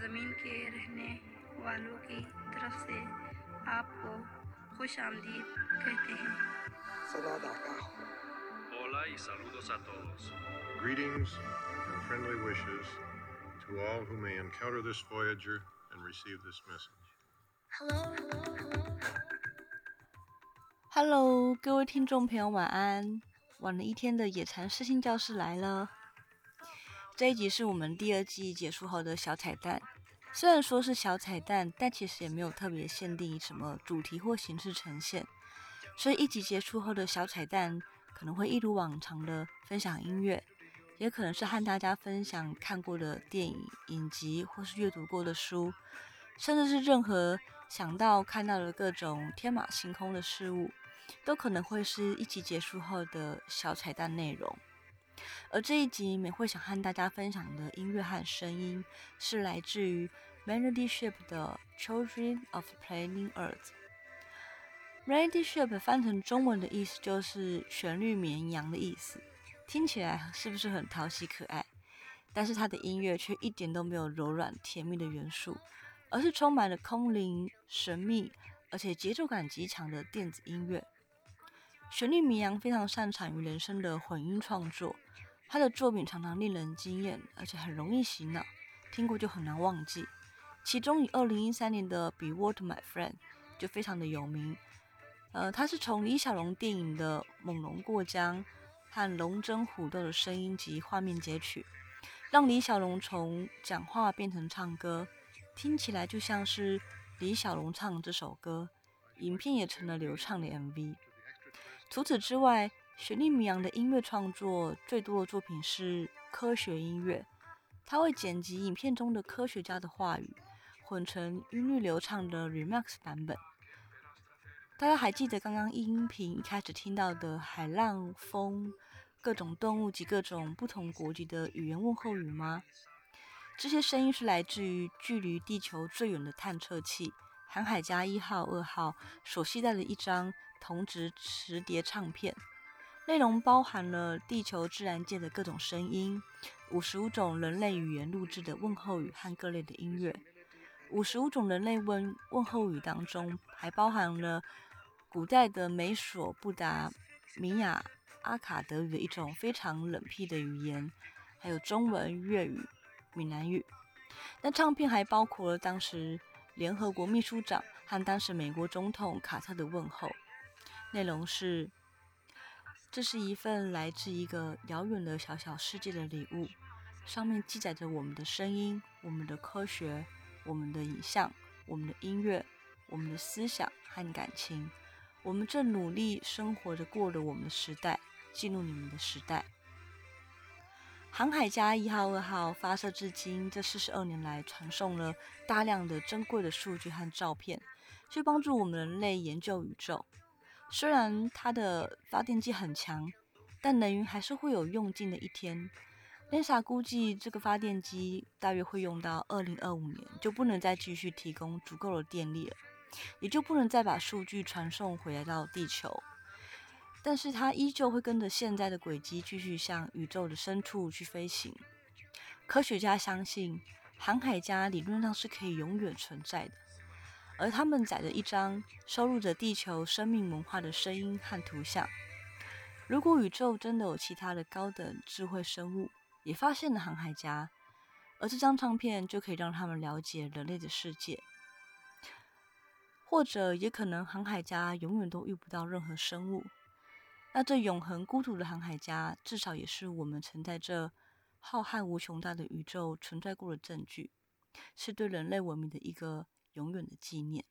ज़मीन के रहने वालों की तरफ से आपको खुश आमदीद कहते हैं सदा दाता हो Hola y saludos a todos. Greetings and friendly wishes to all who may encounter this Voyager and receive this message. Hello，各位听众朋友，晚安。晚了一天的野禅视听教室来了。这一集是我们第二季结束后的小彩蛋。 虽然说是小彩蛋，但其实也没有特别限定以什么主题或形式呈现。所以一集结束后的小彩蛋，可能会一如往常的分享音乐，也可能是和大家分享看过的电影、影集或是阅读过的书，甚至是任何想到看到的各种天马行空的事物。都可能会是一集结束后的小彩蛋内容，而这一集美会想和大家分享的音乐和声音是来自于 Melody Ship 的《Children of Planet Earth》。Melody Ship 翻成中文的意思就是旋律绵羊的意思，听起来是不是很讨喜可爱？但是它的音乐却一点都没有柔软甜蜜的元素，而是充满了空灵、神秘，而且节奏感极强的电子音乐。旋律迷羊非常擅长于人声的混音创作，他的作品常常令人惊艳，而且很容易洗脑，听过就很难忘记。其中以二零一三年的《Be What My Friend》就非常的有名。呃，他是从李小龙电影的猛龙过江和龙争虎斗的声音及画面截取，让李小龙从讲话变成唱歌，听起来就像是李小龙唱这首歌，影片也成了流畅的 MV。除此之外，旋律绵羊的音乐创作最多的作品是科学音乐。他会剪辑影片中的科学家的话语，混成韵律流畅的 remix 版本。大家还记得刚刚音频一开始听到的海浪、风、各种动物及各种不同国籍的语言问候语吗？这些声音是来自于距离地球最远的探测器“航海家一号”、“二号”所携带的一张。同质磁碟唱片内容包含了地球自然界的各种声音，五十五种人类语言录制的问候语和各类的音乐。五十五种人类问问候语当中，还包含了古代的美索不达米亚阿卡德语的一种非常冷僻的语言，还有中文、粤语、闽南语。那唱片还包括了当时联合国秘书长和当时美国总统卡特的问候。内容是：这是一份来自一个遥远的小小世界的礼物，上面记载着我们的声音、我们的科学、我们的影像、我们的音乐、我们的思想和感情。我们正努力生活着，过了我们的时代，进入你们的时代。航海家一号、二号发射至今这四十二年来，传送了大量的珍贵的数据和照片，去帮助我们人类研究宇宙。虽然它的发电机很强，但能源还是会有用尽的一天。NASA 估计这个发电机大约会用到二零二五年，就不能再继续提供足够的电力了，也就不能再把数据传送回来到地球。但是它依旧会跟着现在的轨迹继续向宇宙的深处去飞行。科学家相信，航海家理论上是可以永远存在的。而他们载着一张收录着地球生命文化的声音和图像。如果宇宙真的有其他的高等智慧生物，也发现了航海家，而这张唱片就可以让他们了解人类的世界。或者也可能航海家永远都遇不到任何生物。那这永恒孤独的航海家，至少也是我们曾在这浩瀚无穷大的宇宙存在过的证据，是对人类文明的一个。永远的纪念。